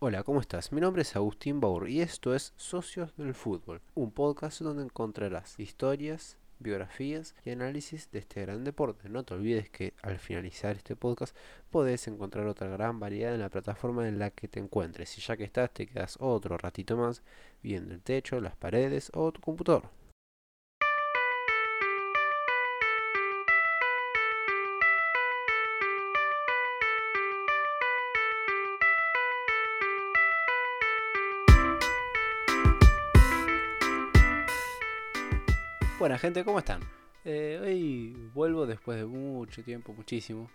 Hola, ¿cómo estás? Mi nombre es Agustín Baur y esto es Socios del Fútbol, un podcast donde encontrarás historias, biografías y análisis de este gran deporte. No te olvides que al finalizar este podcast podés encontrar otra gran variedad en la plataforma en la que te encuentres y ya que estás te quedas otro ratito más viendo el techo, las paredes o tu computador. Buena gente, ¿cómo están? Eh, hoy vuelvo después de mucho tiempo, muchísimo,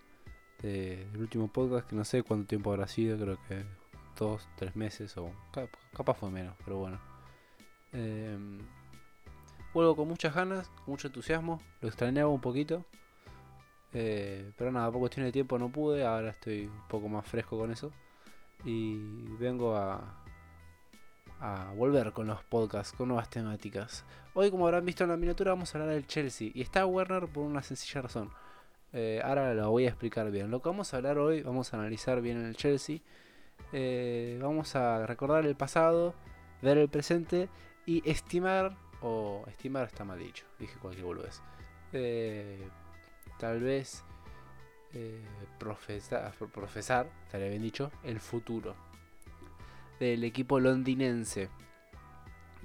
del último podcast, que no sé cuánto tiempo habrá sido, creo que dos, tres meses o capaz fue menos, pero bueno. Em, vuelvo con muchas ganas, mucho entusiasmo, lo extrañaba un poquito, eh, pero nada, por cuestión de tiempo no pude, ahora estoy un poco más fresco con eso y vengo a, a volver con los podcasts, con nuevas temáticas. Hoy, como habrán visto en la miniatura, vamos a hablar del Chelsea. Y está Werner por una sencilla razón. Eh, ahora lo voy a explicar bien. Lo que vamos a hablar hoy, vamos a analizar bien el Chelsea. Eh, vamos a recordar el pasado, ver el presente y estimar, o estimar está mal dicho, dije cualquier boludez. Eh, tal vez profesar, profesar, estaría bien dicho, el futuro del equipo londinense.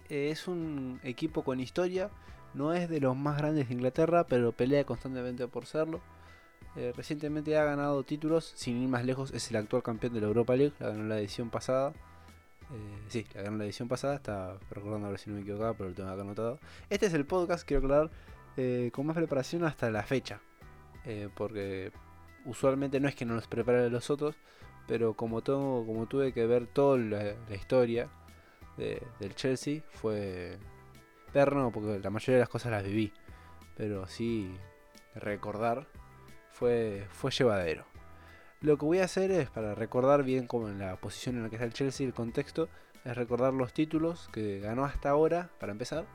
Es un equipo con historia, no es de los más grandes de Inglaterra, pero pelea constantemente por serlo. Eh, recientemente ha ganado títulos, sin ir más lejos, es el actual campeón de la Europa League, la ganó la edición pasada. Eh, sí, la ganó la edición pasada, está recordando a ver si no me equivocaba, pero lo tengo acá anotado. Este es el podcast, quiero aclarar, eh, con más preparación hasta la fecha. porque usualmente no es que no los prepare los otros, pero como, todo, como tuve que ver toda la, historia del Chelsea, fue perno porque la mayoría de las cosas las viví, pero sí recordar fue, fue llevadero. Lo que voy a hacer es, para recordar bien como en la posición en la que está el Chelsea, el contexto, es recordar los títulos que ganó hasta ahora, para empezar,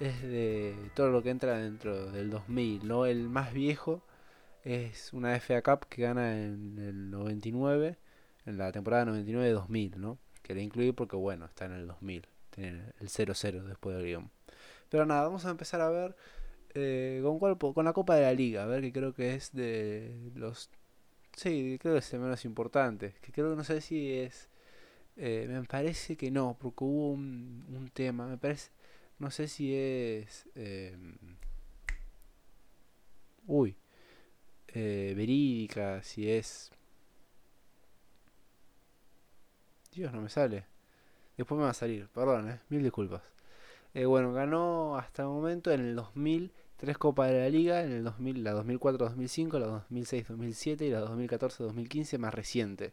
es de todo lo que entra dentro del 2000, ¿no? El más viejo es una FA Cup que gana en el 99, en la temporada 99-2000, ¿no? Que le incluí porque, bueno, está en el 2000, tiene el 0-0 después del guion. Pero nada, vamos a empezar a ver eh, con, cuál, con la Copa de la Liga, a ver que creo que es de los... Sí, creo que es el menos importante, que creo que no sé si es... Eh, me parece que no, porque hubo un, un tema, me parece... No sé si es... Eh, uy, verídica, si es... Dios, no me sale. Después me va a salir, perdón, eh, mil disculpas. Eh, bueno, ganó hasta el momento en el 2000 tres Copas de la Liga, en el 2000, la 2004-2005, la 2006-2007 y la 2014-2015 más reciente.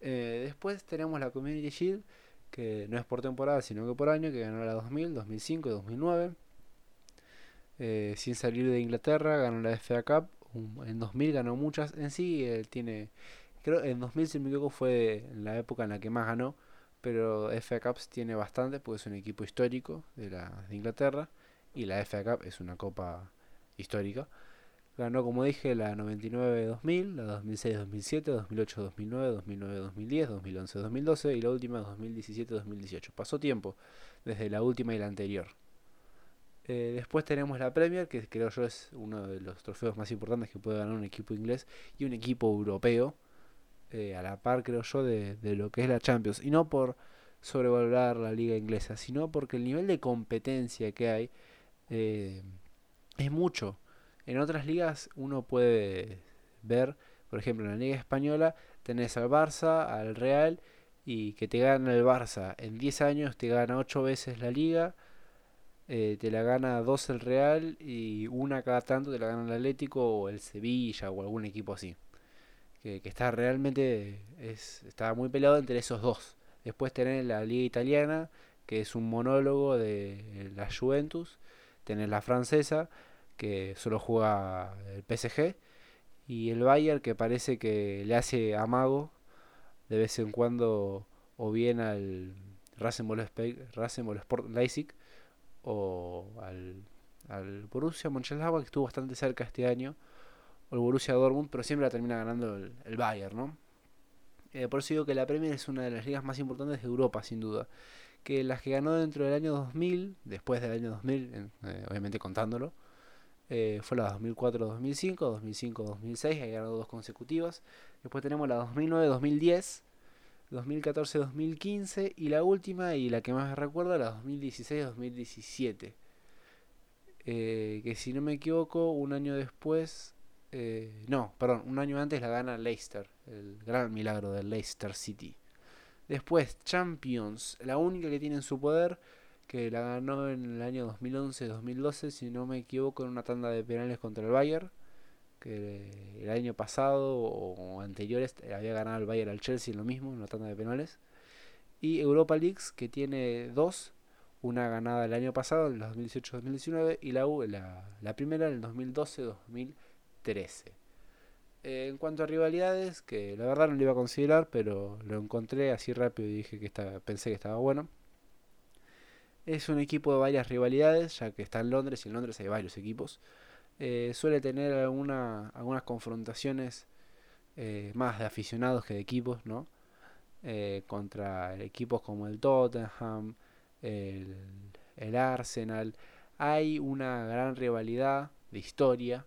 Eh, después tenemos la Community Shield, que no es por temporada, sino que por año, que ganó la 2000, 2005 y 2009. sin salir de Inglaterra, ganó la FA Cup, en 2000 ganó muchas. En sí, él tiene. Creo en 2000, si me equivoco, fue la época en la que más ganó. Pero FA Cups tiene bastante, porque es un equipo histórico de, la, de Inglaterra. Y la FA Cup es una copa histórica. Ganó, como dije, la 99-2000, la 2006-2007, 2008-2009, 2009-2010, 2011-2012 y la última 2017-2018. Pasó tiempo desde la última y la anterior. Eh, después tenemos la Premier, que creo yo es uno de los trofeos más importantes que puede ganar un equipo inglés y un equipo europeo, eh, a la par creo yo de, lo que es la Champions. Y no por sobrevalorar la liga inglesa, sino porque el nivel de competencia que hay eh, es mucho. En otras ligas uno puede ver, por ejemplo, en la liga española tenés al Barça, al Real, y que te gana el Barça en 10 años, te gana 8 veces la liga eh, te la gana dos el Real y una cada tanto te la gana el Atlético o el Sevilla o algún equipo así. Que, está realmente es, está muy peleado entre esos dos. Después tenés la Liga Italiana, que es un monólogo de la Juventus. Tenés la francesa, que solo juega el PSG. Y el Bayern, que parece que le hace amago de vez en cuando o bien al Rasenball Sport Leipzig o al, al Borussia Mönchengladbach que estuvo bastante cerca este año o el Borussia Dortmund pero siempre la termina ganando el, Bayern ¿no? Eh, por eso digo que la Premier es una de las ligas más importantes de Europa, sin duda. Que las que ganó dentro del año 2000, después del año 2000, eh, obviamente contándolo, eh, fue la 2004-2005, 2005-2006, ahí ganó dos consecutivas. Después tenemos la 2009-2010, 2014-2015 y la última y la que más recuerdo, la 2016-2017. que si no me equivoco, un año después eh, no, perdón, un año antes la gana Leicester, el gran milagro del Leicester City. Después, Champions, la única que tiene en su poder, que la ganó en el año 2011-2012, si no me equivoco, en una tanda de penales contra el Bayern, que el año pasado o anteriores había ganado el Bayern al Chelsea en lo mismo, en una tanda de penales. Y Europa Leagues, que tiene dos, una ganada el año pasado, en el 2018-2019, y la, la, la primera en el 2012-2013. 13. Eh, en cuanto a rivalidades, que la verdad no lo iba a considerar, pero lo encontré así rápido y dije que estaba, pensé que estaba bueno. Es un equipo de varias rivalidades, ya que está en Londres y en Londres hay varios equipos. Eh, suele tener alguna, algunas confrontaciones eh, más de aficionados que de equipos, ¿no? contra equipos como el Tottenham, el, el Arsenal. Hay una gran rivalidad de historia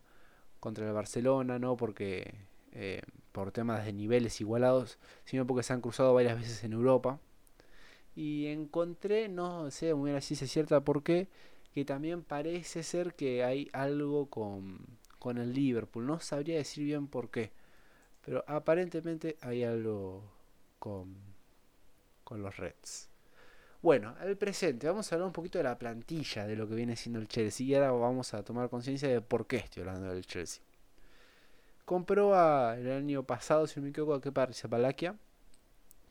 contra el Barcelona, no porque eh, por temas de niveles igualados, sino porque se han cruzado varias veces en Europa. Y encontré, no sé muy bien si es cierta por qué, que también parece ser que hay algo con, con el Liverpool. No sabría decir bien por qué, pero aparentemente hay algo con, con los Reds. Bueno, al presente, vamos a hablar un poquito de la plantilla de lo que viene siendo el Chelsea y ahora vamos a tomar conciencia de por qué estoy hablando del Chelsea. Compró el año pasado, si no me equivoco, a Kepa Rizapalakia,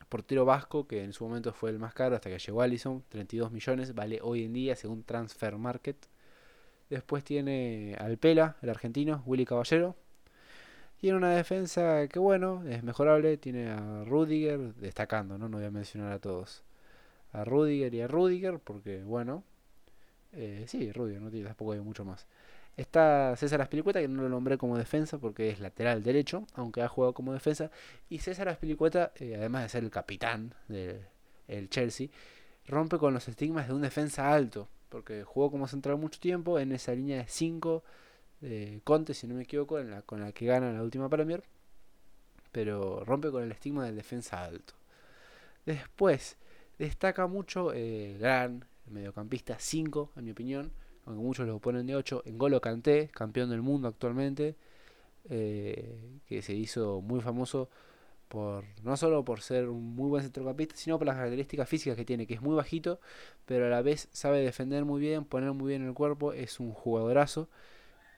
portero vasco que en su momento fue el más caro hasta que llegó Allison, 32 millones, vale hoy en día según Transfer Market. Después tiene al Pela, el argentino, Willy Caballero. Tiene una defensa que bueno, es mejorable, tiene a Rudiger, destacando, no, no voy a mencionar a todos a Rudiger y a Rudiger, porque bueno, eh, sí, Rudiger, no tiene tampoco hay mucho más. Está César Aspilicueta, que no lo nombré como defensa porque es lateral derecho, aunque ha jugado como defensa. Y César Aspilicueta, eh, además de ser el capitán del Chelsea, rompe con los estigmas de un defensa alto, porque jugó como central mucho tiempo en esa línea de 5 de Conte, si no me equivoco, en la, con la que gana la última Premier. Pero rompe con el estigma del defensa alto. Después, Destaca mucho eh, gran mediocampista 5, en mi opinión, aunque muchos lo ponen de 8. En Golo Kanté, campeón del mundo actualmente, eh, que se hizo muy famoso por no solo por ser un muy buen centrocampista, sino por las características físicas que tiene, que es muy bajito, pero a la vez sabe defender muy bien, poner muy bien el cuerpo, es un jugadorazo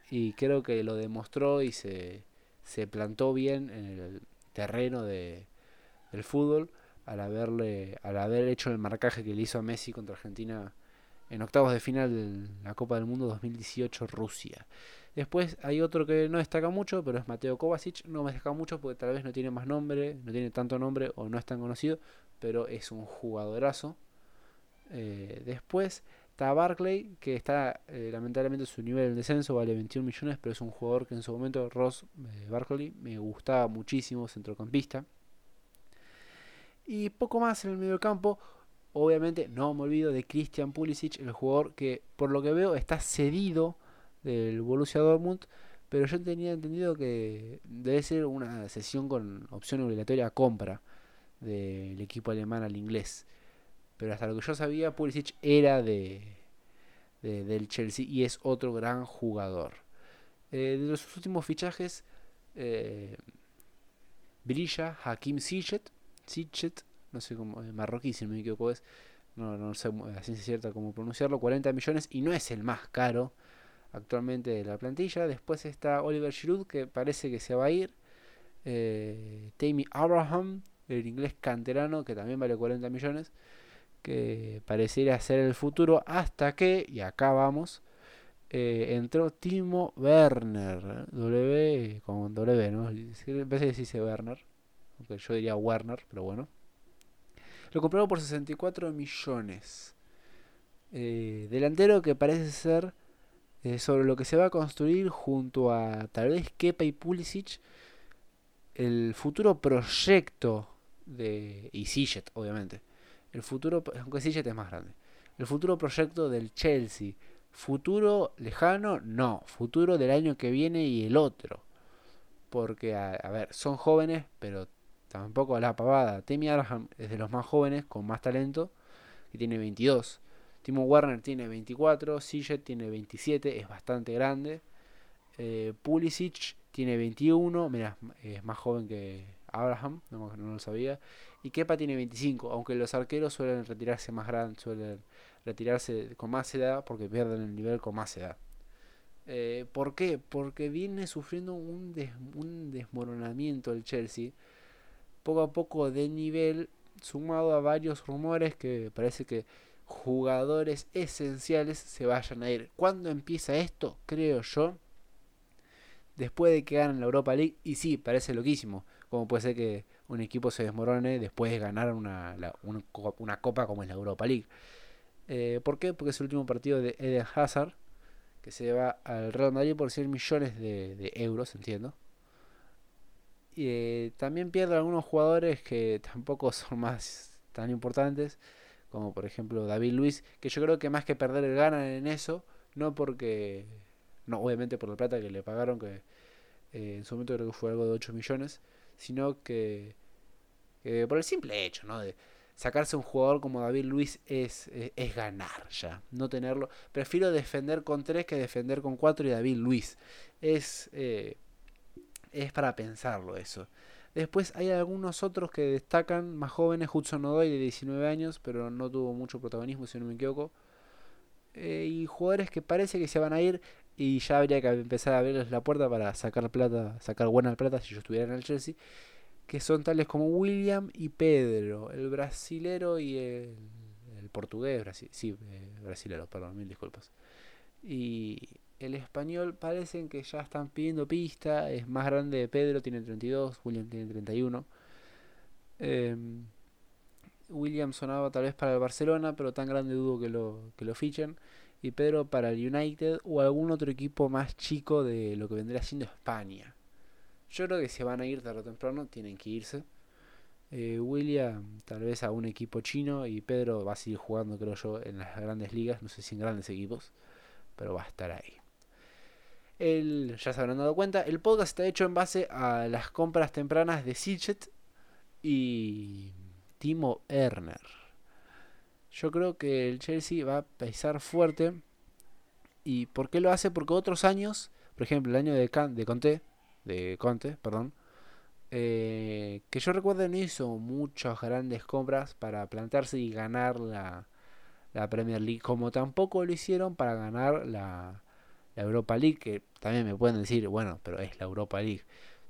y creo que lo demostró y se, se plantó bien en el terreno de, del fútbol al haberle al haber hecho el marcaje que le hizo a Messi contra Argentina en octavos de final de la Copa del Mundo 2018 Rusia. Después hay otro que no destaca mucho, pero es Mateo Kovacic. No me destaca mucho porque tal vez no tiene más nombre, no tiene tanto nombre o no es tan conocido, pero es un jugadorazo. Eh, después está Barclay, que está eh, lamentablemente su nivel en descenso, vale 21 millones, pero es un jugador que en su momento, Ross eh, Barclay, me gustaba muchísimo, centrocampista. Y poco más en el medio campo. Obviamente no me olvido de Christian Pulisic, el jugador que por lo que veo está cedido del Borussia Dortmund. Pero yo tenía entendido que debe ser una sesión con opción obligatoria a compra del equipo alemán al inglés. Pero hasta lo que yo sabía, Pulisic era de, del Chelsea y es otro gran jugador. Eh, de los últimos fichajes, eh, brilla Hakim Ziyech, Sichet, no sé cómo, marroquí si no me equivoco es, no, no sé ciencia cierta cómo pronunciarlo, 40 millones y no es el más caro actualmente de la plantilla. Después está Oliver Giroud que parece que se va a ir. Eh, Tammy Abraham, el inglés canterano que también vale 40 millones, que pareciera ser el futuro hasta que, y acá vamos, eh, entró Timo Werner, W con W, ¿no? En vez de decirse Werner, aunque yo diría Werner, pero bueno. Lo compraron por 64 millones. Eh, delantero que parece ser eh, sobre lo que se va a construir junto a tal vez Kepa y Pulisic el futuro proyecto de y Sillet, obviamente. El futuro, aunque Sillet es más grande. El futuro proyecto del Chelsea. Futuro lejano, no. Futuro del año que viene y el otro. Porque, a, ver, son jóvenes, pero tampoco a la pavada. Timmy Abraham es de los más jóvenes, con más talento, que tiene 22. Timo Werner tiene 24, Sillet tiene 27, es bastante grande. Eh, Pulisic tiene 21, mira, es más joven que Abraham, no, lo sabía. Y Kepa tiene 25, aunque los arqueros suelen retirarse más grandes, suelen retirarse con más edad porque pierden el nivel con más edad. Eh, ¿Por qué? Porque viene sufriendo un, un desmoronamiento el Chelsea, poco a poco de nivel, sumado a varios rumores que parece que jugadores esenciales se vayan a ir. ¿Cuándo empieza esto? Creo yo después de que ganen la Europa League. Y sí, parece loquísimo. Como puede ser que un equipo se desmorone después de ganar una, una, copa como es la Europa League. Eh, ¿Por qué? Porque es el último partido de Eden Hazard, que se va al Real por 100 millones de, euros, entiendo. Y eh, también pierde algunos jugadores que tampoco son más tan importantes, como por ejemplo David Luis, que yo creo que más que perder ganan en eso, no porque no obviamente por la plata que le pagaron, que eh, en su momento creo que fue algo de 8 millones, sino que, por el simple hecho, ¿no? De sacarse un jugador como David Luis es, es, ganar ya, no tenerlo. Prefiero defender con 3 que defender con 4 y David Luis. Es, eh, es para pensarlo eso. Después hay algunos otros que destacan, más jóvenes, Hudson Odoi de 19 años, pero no tuvo mucho protagonismo si no me equivoco. Eh, y jugadores que parece que se van a ir y ya habría que empezar a abrirles la puerta para sacar plata, sacar buena plata si yo estuviera en el Chelsea, que son tales como William y Pedro, el brasilero y el, portugués, sí, eh, brasilero, perdón, mil disculpas. Y el español parecen que ya están pidiendo pista, es más grande Pedro, tiene 32, William tiene 31. Em, William sonaba tal vez para el Barcelona, pero tan grande dudo que lo, que lo fichen y Pedro para el United o algún otro equipo más chico de lo que vendría siendo España. Yo creo que se van a ir tarde o temprano, tienen que irse. Eh, William tal vez a un equipo chino y Pedro va a seguir jugando creo yo en las grandes ligas, no sé si en grandes equipos, pero va a estar ahí. El, ya se habrán dado cuenta, el podcast está hecho en base a las compras tempranas de Sichet y Timo Erner. Yo creo que el Chelsea va a pesar fuerte. ¿Y por qué lo hace? Porque otros años, por ejemplo, el año de, de Conte, de Conte, perdón, eh, que yo recuerdo no hizo muchas grandes compras para plantarse y ganar la, la Premier League, como tampoco lo hicieron para ganar la, la Europa League, que también me pueden decir, bueno, pero es la Europa League,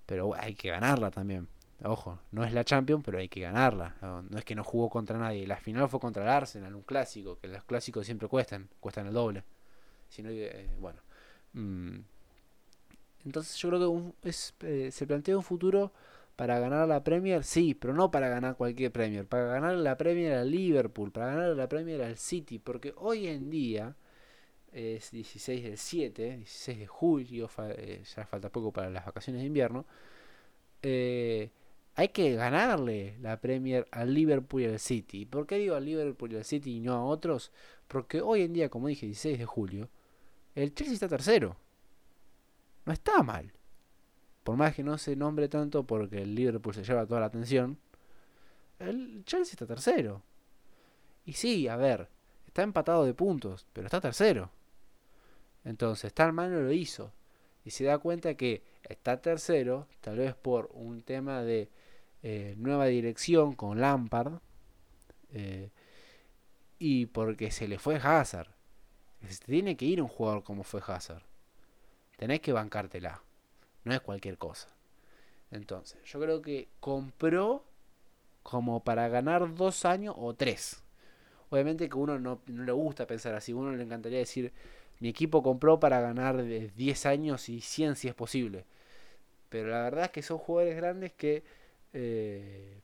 pero hay que ganarla también. Ojo, no es la Champions, pero hay que ganarla. No, es que no jugó contra nadie. La final fue contra el Arsenal, un clásico, que los clásicos siempre cuestan, cuestan el doble. Si eh, bueno. Mm. Entonces yo creo que eh, se plantea un futuro para ganar la Premier, sí, pero no para ganar cualquier Premier. Para ganar la Premier al Liverpool, para ganar la Premier al City, porque hoy en día es 16 del 7, 16 de julio, eh, ya falta poco para las vacaciones de invierno. Eh, hay que ganarle la Premier al Liverpool y al City. ¿Por qué digo al Liverpool y al City y no a otros? Porque hoy en día, como dije, 16 de julio, el Chelsea está tercero. No está mal. Por más que no se nombre tanto porque el Liverpool se lleva toda la atención, el Chelsea está tercero. Y sí, a ver, está empatado de puntos, pero está tercero. Entonces, tal mal no lo hizo. Y se da cuenta que está tercero, tal vez por un tema de eh, nueva dirección con Lampard eh, y porque se le fue Hazard. Se tiene que ir un jugador como fue Hazard. Tenés que bancártela. No es cualquier cosa. Entonces, yo creo que compró como para ganar dos años o tres. Obviamente que uno no, no le gusta pensar así. Uno le encantaría decir, mi equipo compró para ganar 10 años y 100 si es posible. Pero la verdad es que son jugadores grandes que eh,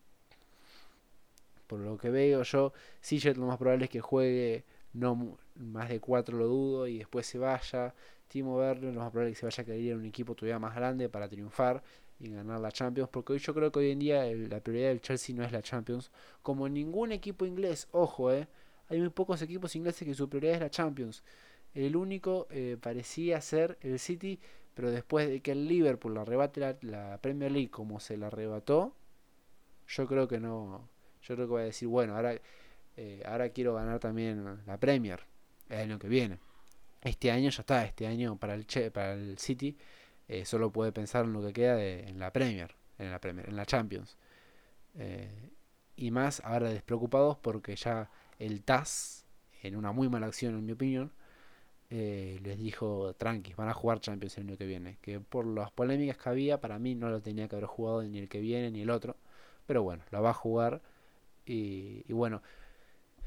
por lo que veo yo, Sillet lo más probable es que juegue no más de 4 lo dudo y después se vaya. Timo Werner lo más probable es que se vaya a querer ir a un equipo todavía más grande para triunfar y ganar la Champions, porque hoy yo creo que hoy en día la prioridad del Chelsea no es la Champions, como ningún equipo inglés, ojo, eh, hay muy pocos equipos ingleses que su prioridad es la Champions. El único eh, parecía ser el City, pero después de que el Liverpool arrebate la, Premier League como se la arrebató, yo creo que no, yo creo que voy a decir, bueno, ahora, eh, ahora quiero ganar también la Premier el año que viene. Este año ya está, este año para el, para el City eh, solo puede pensar en lo que queda en la Premier, en la Premier, en la Champions. Y más ahora despreocupados porque ya el TAS, en una muy mala acción en mi opinión, eh, les dijo, tranqui, van a jugar Champions el año que viene. Que por las polémicas que había, para mí no lo tenía que haber jugado ni el que viene ni el otro. Pero bueno, la va a jugar. Y, bueno,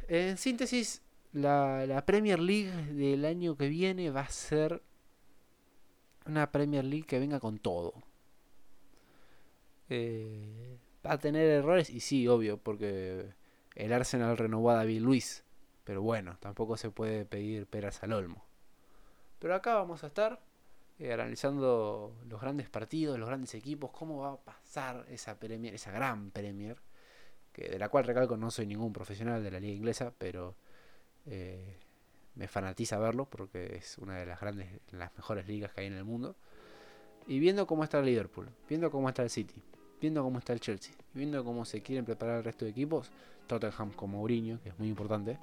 en síntesis, la, la Premier League del año que viene va a ser una Premier League que venga con todo. Eh, va a tener errores y sí, obvio, porque el Arsenal renovó a David Luis. Pero bueno, tampoco se puede pedir peras al olmo. Pero acá vamos a estar eh, analizando los grandes partidos, los grandes equipos, cómo va a pasar esa Premier, esa gran Premier, que de la cual recalco no soy ningún profesional de la liga inglesa, pero eh, me fanatiza verlo porque es una de las grandes, las mejores ligas que hay en el mundo. Y viendo cómo está el Liverpool, viendo cómo está el City, viendo cómo está el Chelsea, viendo cómo se quieren preparar el resto de equipos, Tottenham con Mourinho, que es muy importante.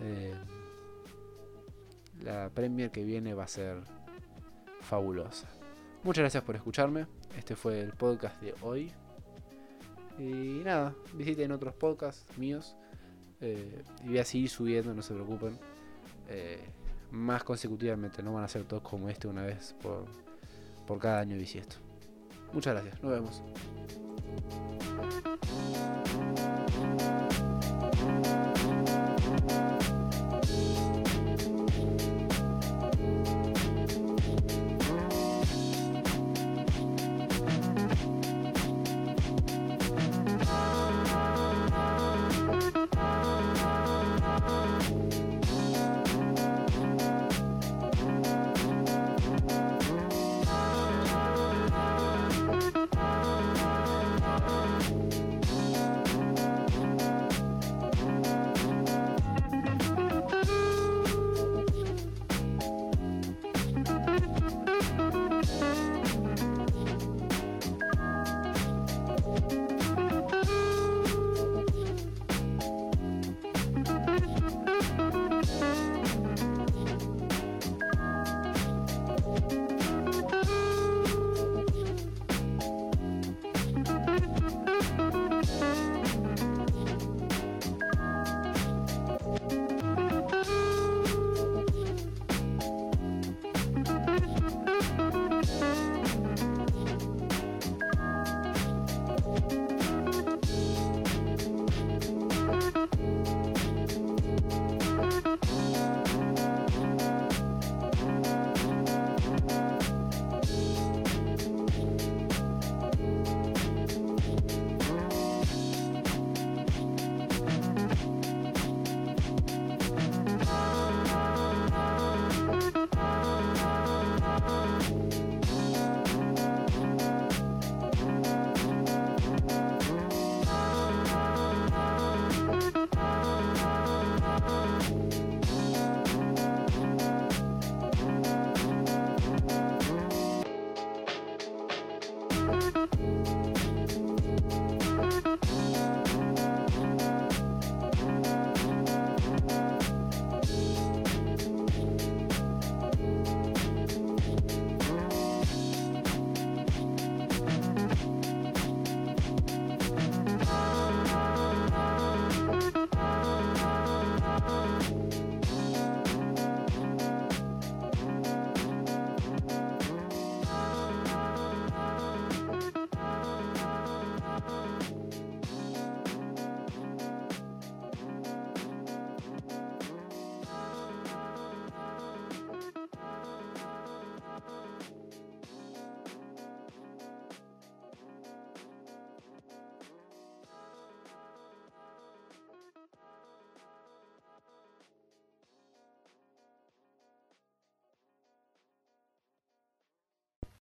Eh, la Premier que viene va a ser fabulosa. Muchas gracias por escucharme. Este fue el podcast de hoy. Y nada, visiten otros podcasts míos. Eh, y voy a seguir subiendo, no se preocupen. Eh, más consecutivamente, no van a ser todos como este una vez por, por cada año bisiesto. Muchas gracias, nos vemos.